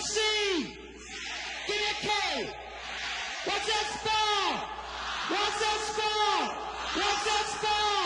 a C. Give me a K. What's that spell? What's that spell? What's that spell?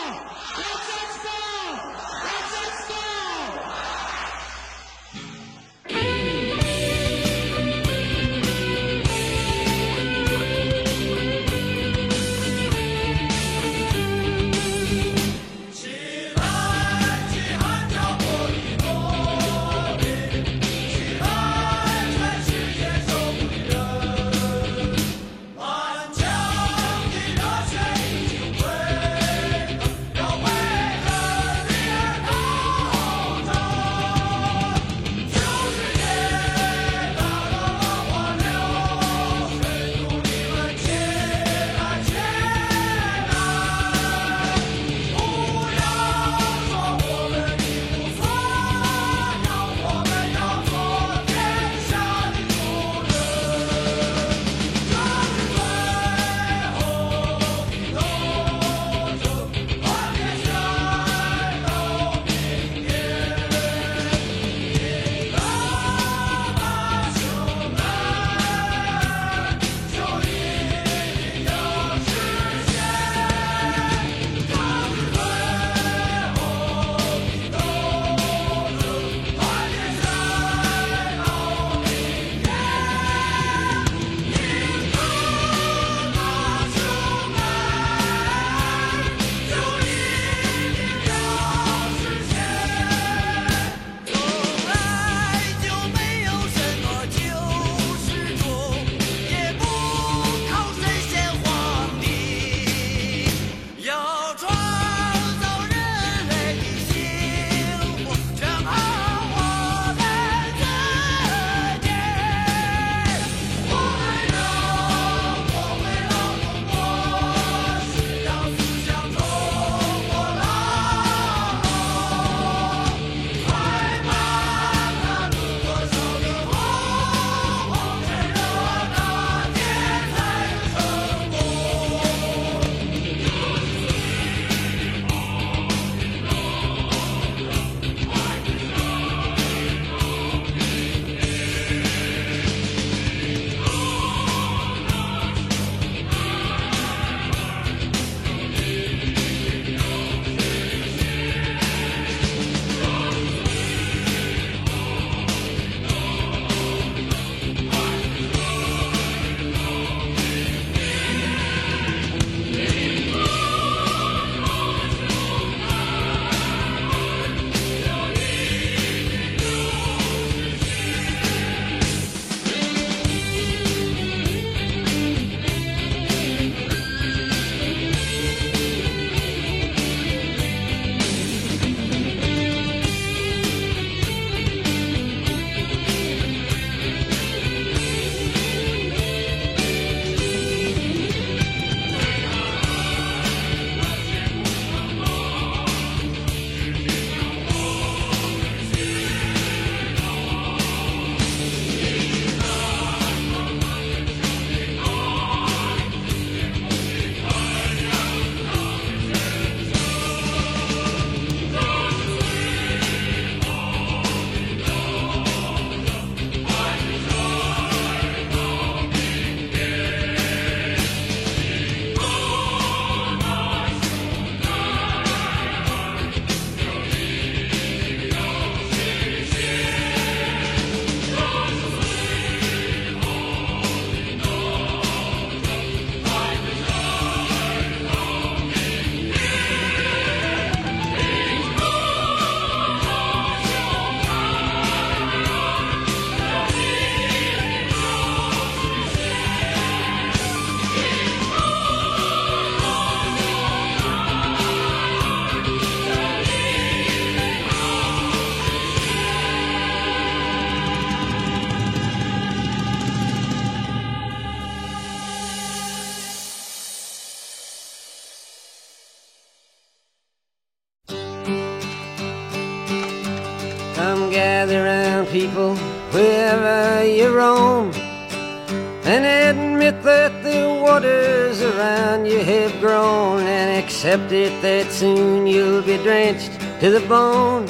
Accept it that soon you'll be drenched to the bone.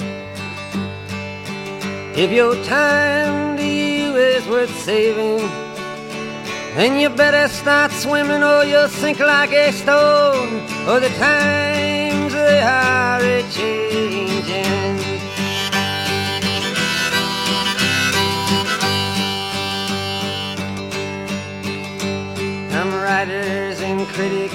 If your time to you is worth saving, then you better start swimming or you'll sink like a stone. Or the times they are a changing. Some writers and critics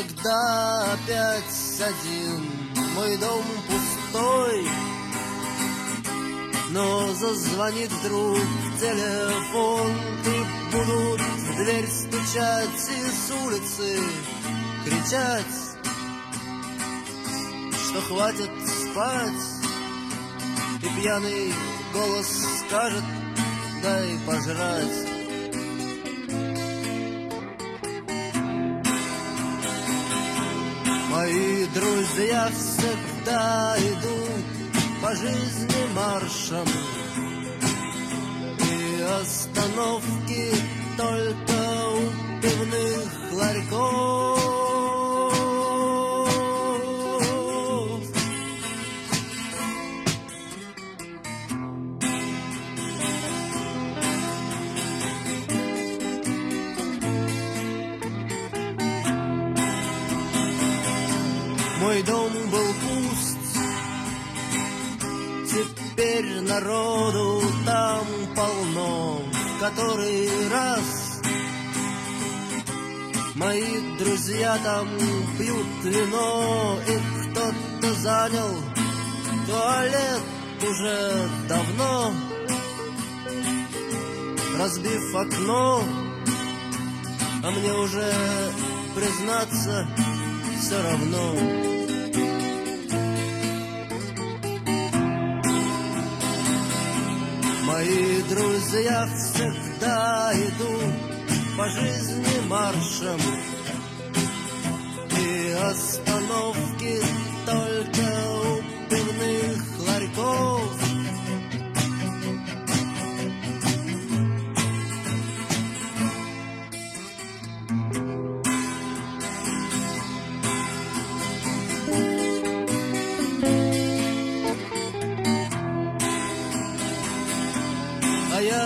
Всегда опять один. Мой дом пустой Но зазвонит вдруг телефон. И будут в дверь стучать И с улицы кричать Что хватит спать. И пьяный голос скажет Дай пожрать друзья всегда идут по жизни маршем. И остановки только у пивных ларьков который раз мои друзья там пьют вино, и кто-то занял туалет уже давно, разбив окно, а мне уже признаться все равно. Мои друзья всегда идут по жизни маршем. И остановки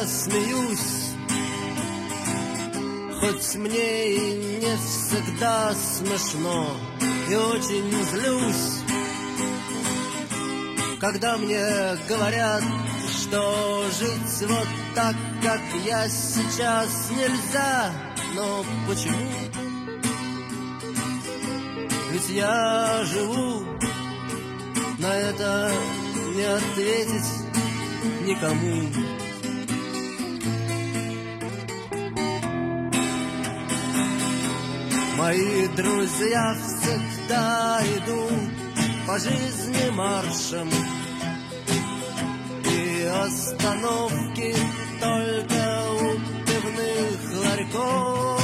смеюсь. Хоть мне и не всегда смешно И очень злюсь. Когда мне говорят, что жить вот так, как я сейчас нельзя Но почему? Ведь я живу На это не ответить никому Мои друзья всегда идут по жизни маршем. И остановки только у пивных ларьков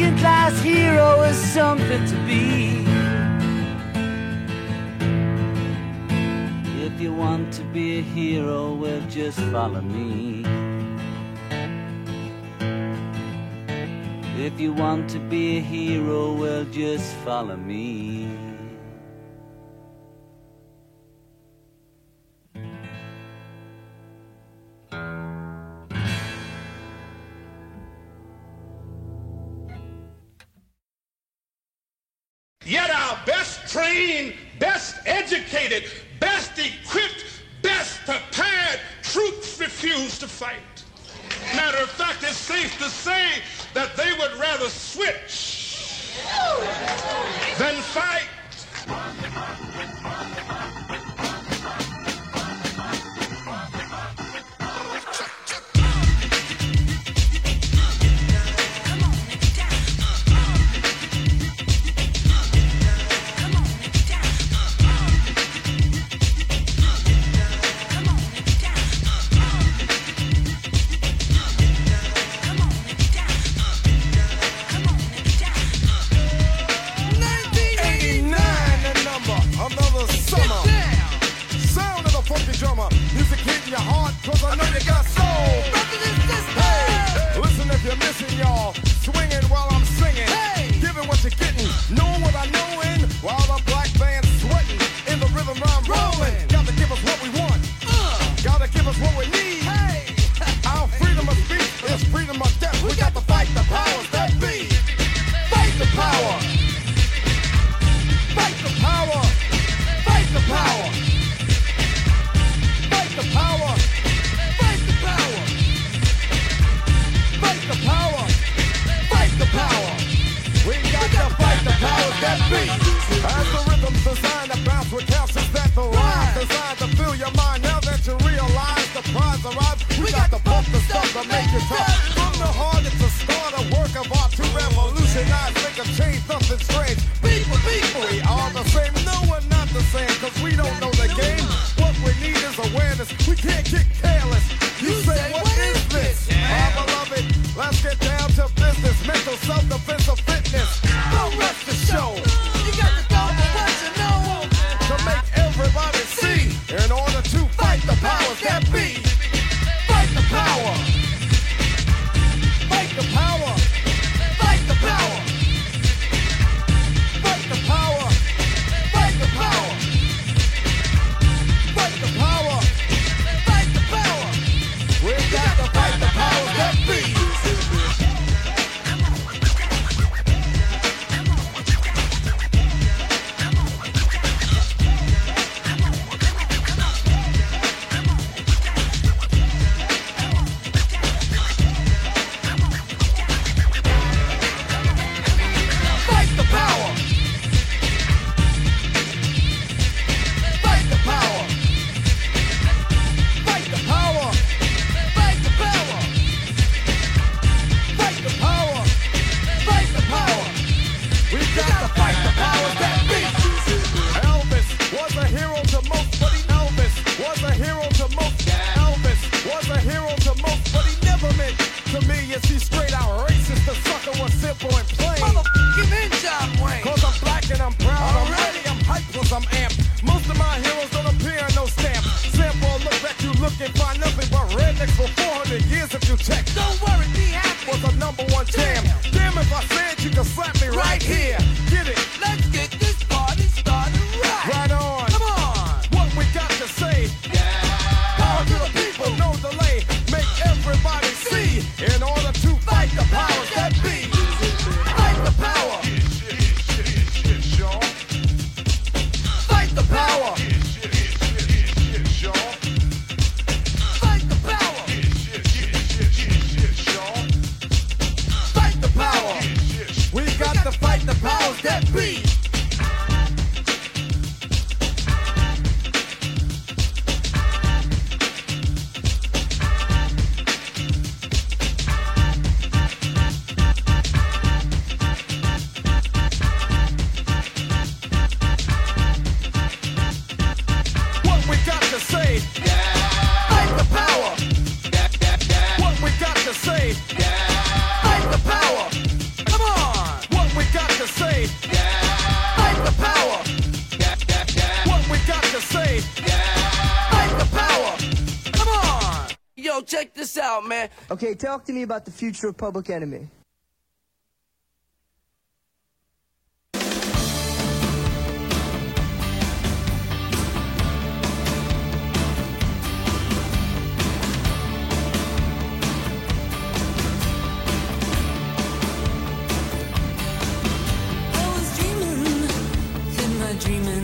second class hero is something to be. If you want to be a hero, well, just follow me. If you want to be a hero, well, just follow me. Out, man. Okay, talk to me about the future of Public Enemy. Dreaming,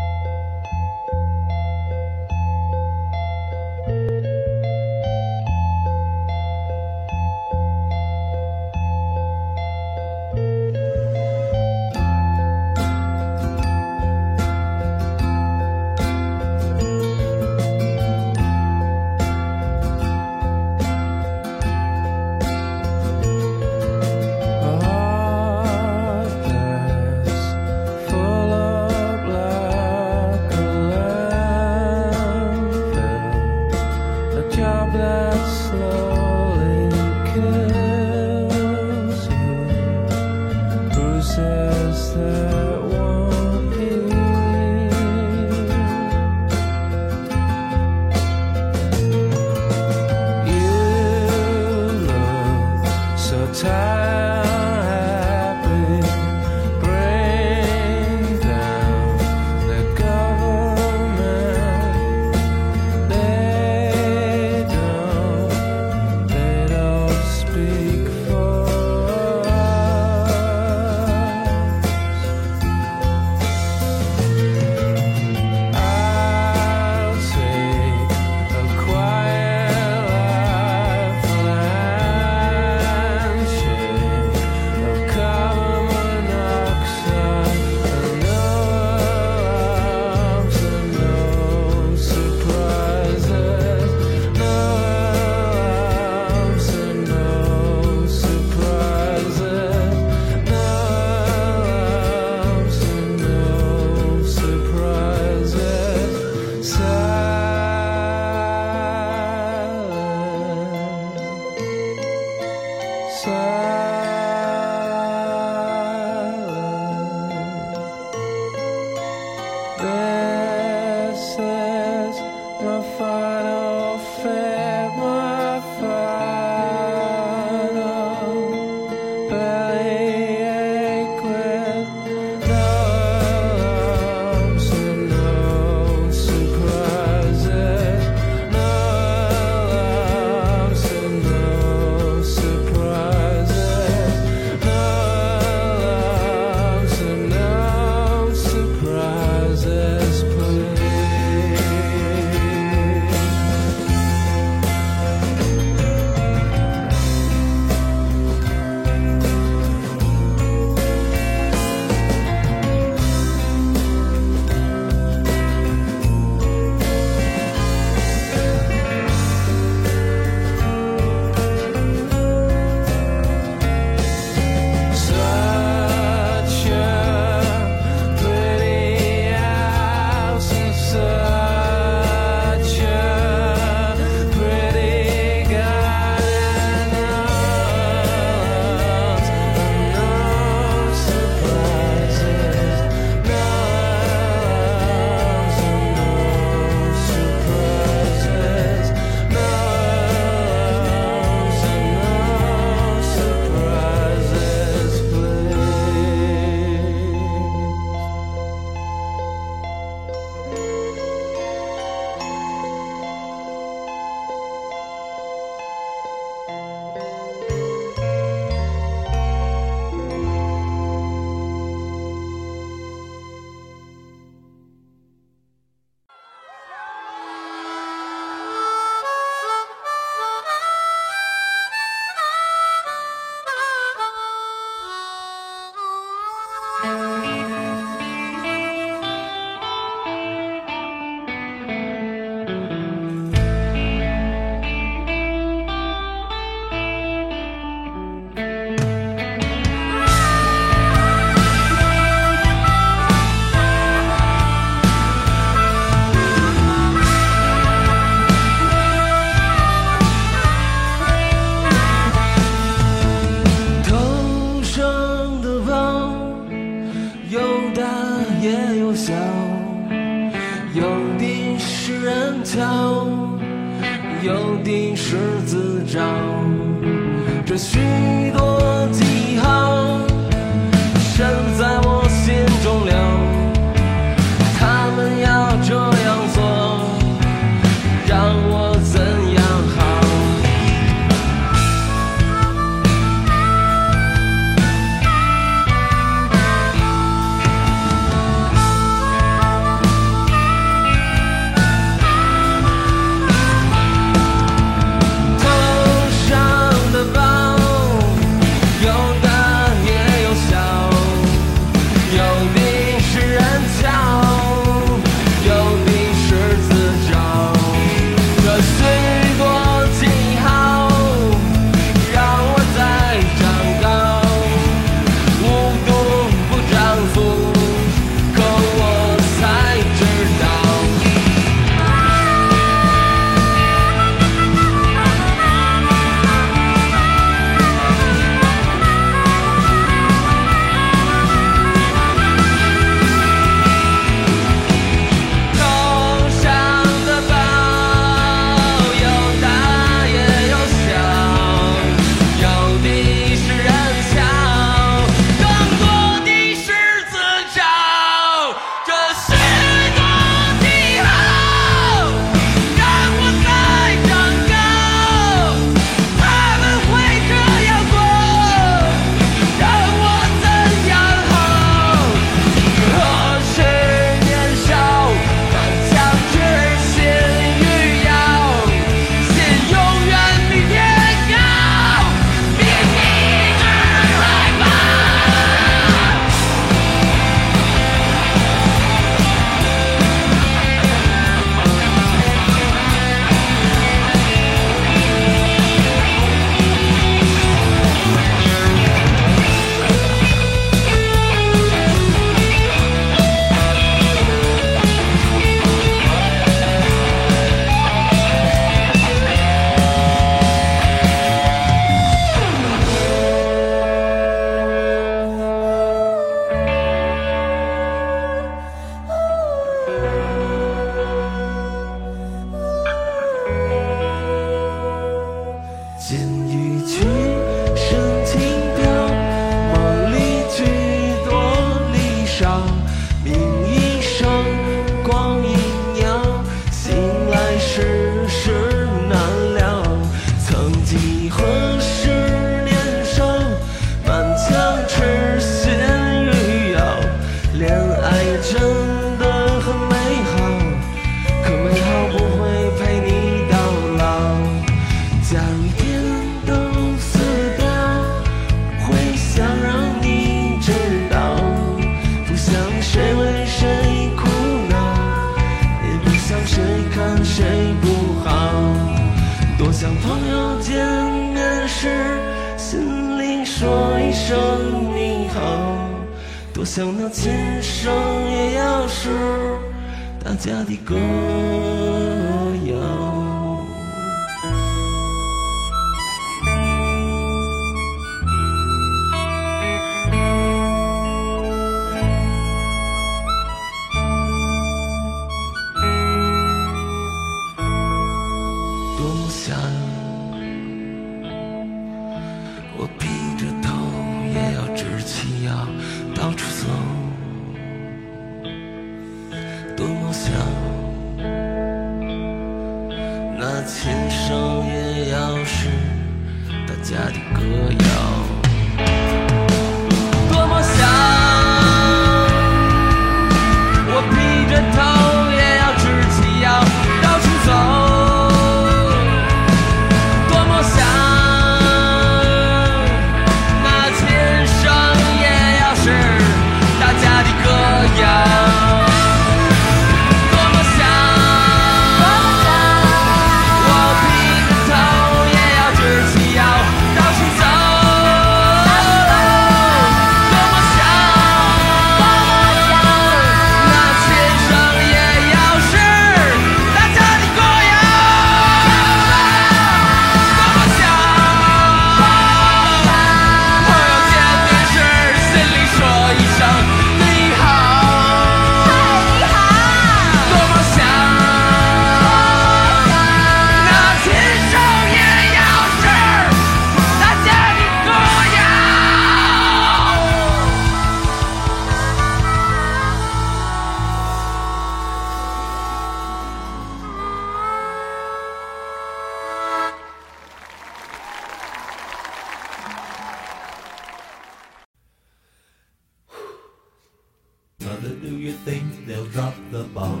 the bomb?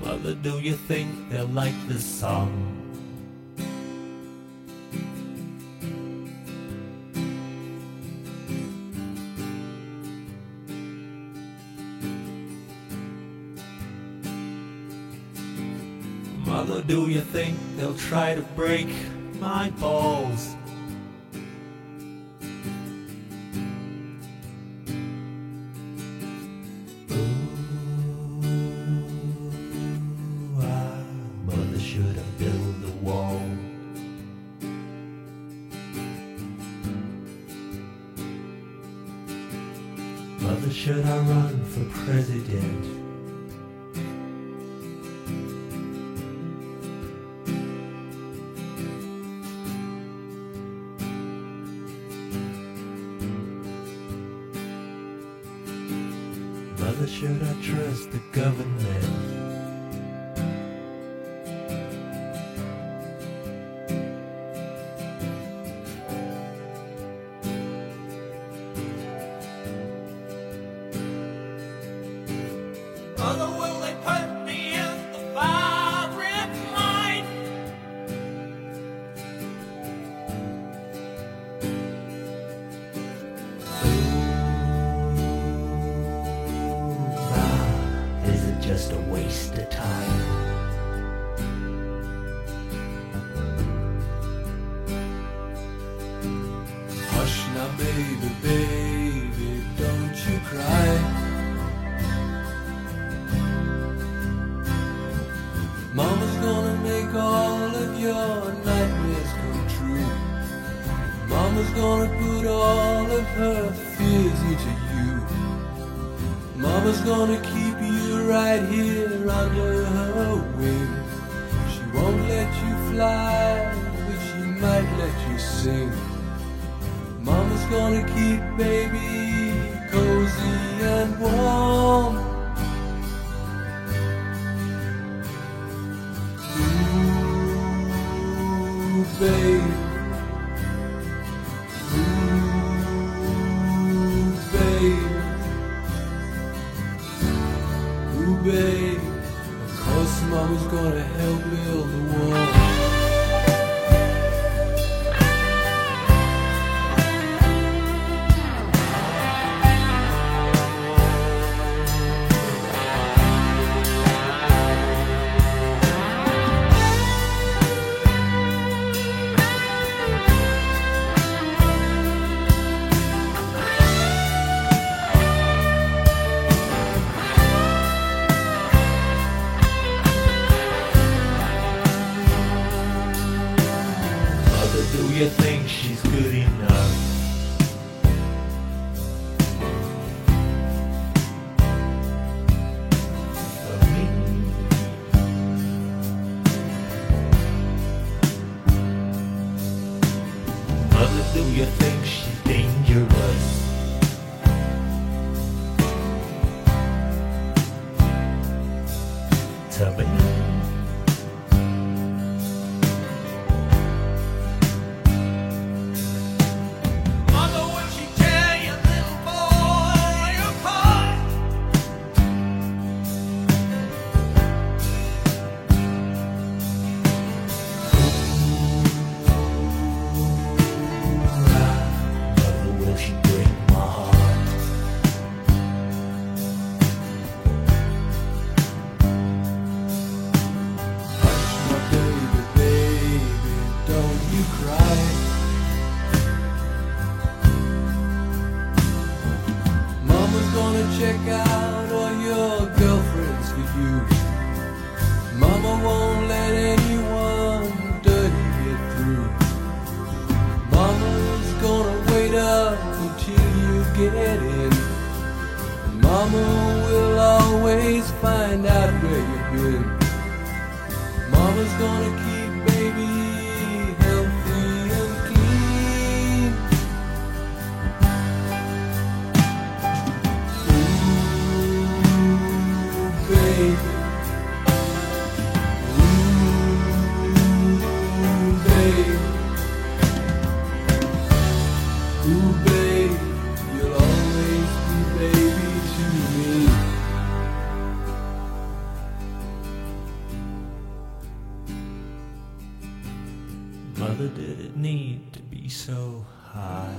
Mother, do you think they'll like this song? Think they'll try to break my balls? Just a waste of time? Hush now, baby, baby, don't you cry. Mama's gonna make all of your nightmares come true. Mama's gonna put all of her fears into you. Mama's gonna keep right here under her wing. She won't let you fly, but she might let you sing. Mama's gonna keep baby so high?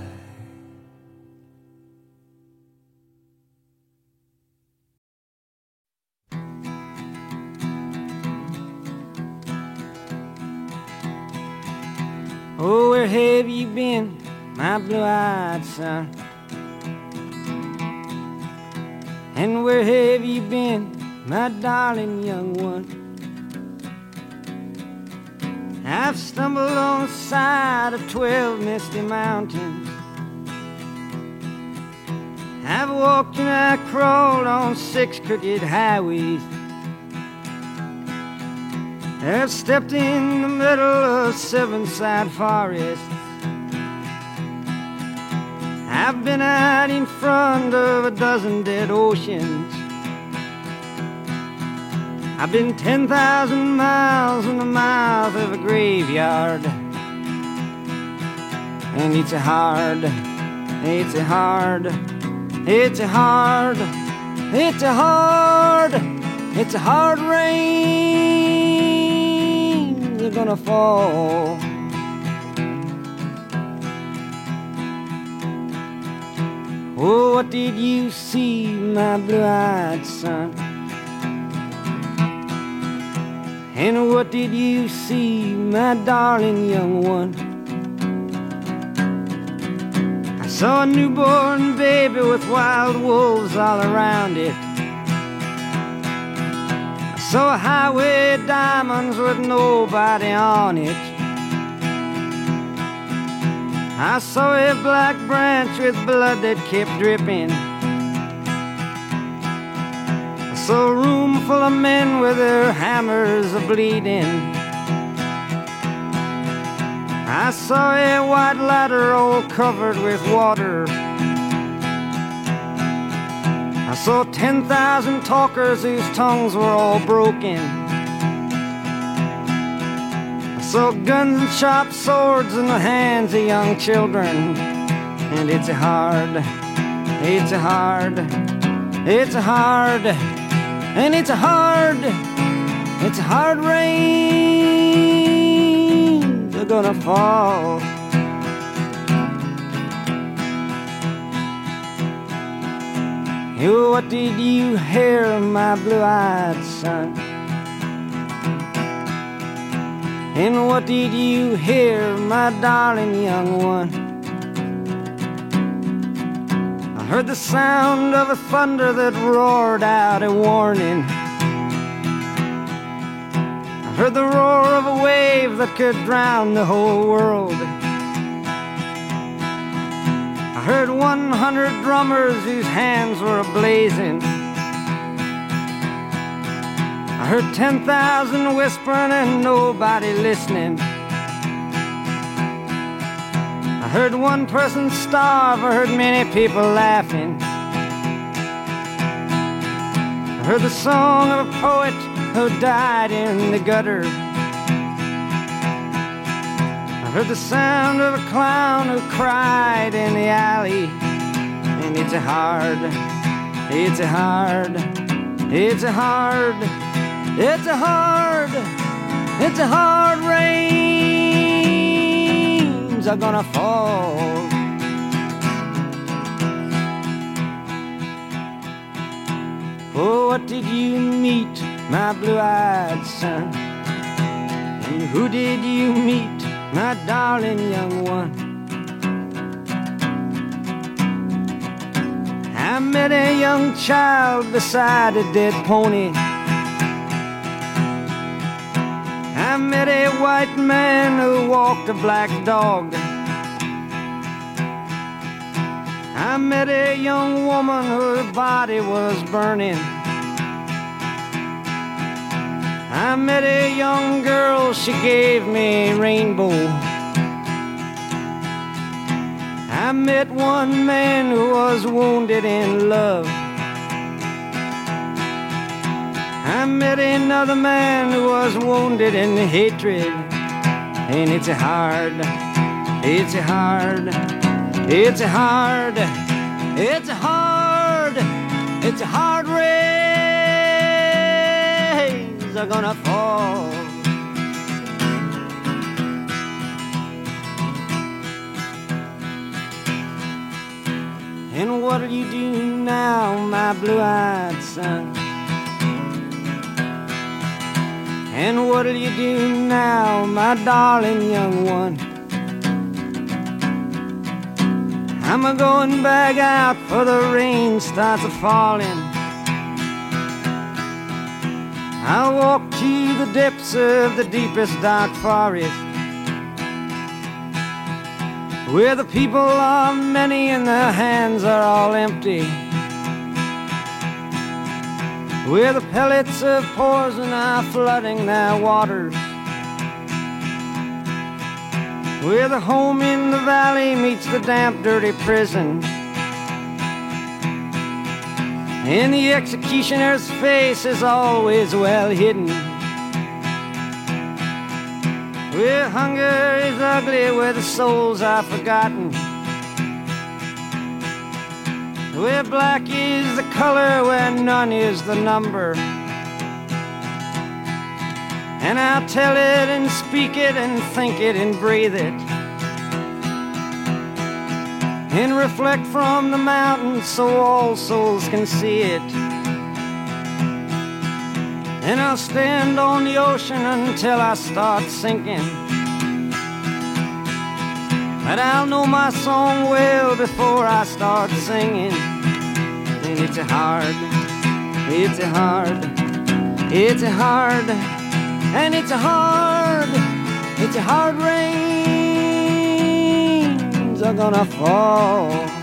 Oh, where have you been, my blue-eyed son? And where have you been, my darling young one? I've stumbled on the side of twelve misty mountains. I've walked and I crawled on six crooked highways. I've stepped in the middle of seven side forests. I've been out in front of a dozen dead oceans. I've been 10,000 miles in the mouth of a graveyard. And it's a hard, it's a hard, it's a hard, it's a hard, it's a hard rain. They're gonna fall. Oh, what did you see, my blue-eyed son? And what did you see, my darling young one? I saw a newborn baby with wild wolves all around it. I saw highway diamonds with nobody on it. I saw a black branch with blood that kept dripping. I saw a room full of men with their hammers a bleeding. I saw a white ladder all covered with water. I saw 10,000 talkers whose tongues were all broken. I saw guns and sharp swords in the hands of young children. And it's hard, it's hard, it's hard, and it's a hard, it's a hard rain. They're gonna fall. You, what did you hear, my blue-eyed son? And what did you hear, my darling young one? Heard the sound of a thunder that roared out a warning. I heard the roar of a wave that could drown the whole world. I heard 100 drummers whose hands were ablazing. I heard 10,000 whispering and nobody listening. I heard one person starve, I heard many people laughing. I heard the song of a poet who died in the gutter. I heard the sound of a clown who cried in the alley. And it's a hard, it's a hard, it's a hard, it's a hard, it's a hard rains are gonna fall. Oh, what did you meet, my blue-eyed son? And who did you meet? my darling young one. I met a young child beside a dead pony. Met a white man who walked a black dog. I met a young woman whose body was burning. I met a young girl, she gave me a rainbow. I met one man who was wounded in love. I met another man who was wounded in hatred. And it's hard, it's hard, it's hard, it's hard, it's hard rays are gonna fall. And what'll you do now, my blue-eyed son? And what'll you do now, my darling young one? I'm a going back out for the rain starts a falling. I'll walk to the depths of the deepest dark forest. Where the people are many and their hands are all empty. Where the pellets of poison are flooding their waters. Where the home in the valley meets the damp, dirty prison. And the executioner's face is always well hidden. Where hunger is ugly, where the souls are forgotten. Where black is the color, where none is the number. And I'll tell it and speak it and think it and breathe it. And reflect from the mountains so all souls can see it. And I'll stand on the ocean until I start sinking. But I'll know my song well before I start singing. And it's a hard, it's a hard, it's a hard, and it's a hard, it's a hard rains are gonna fall.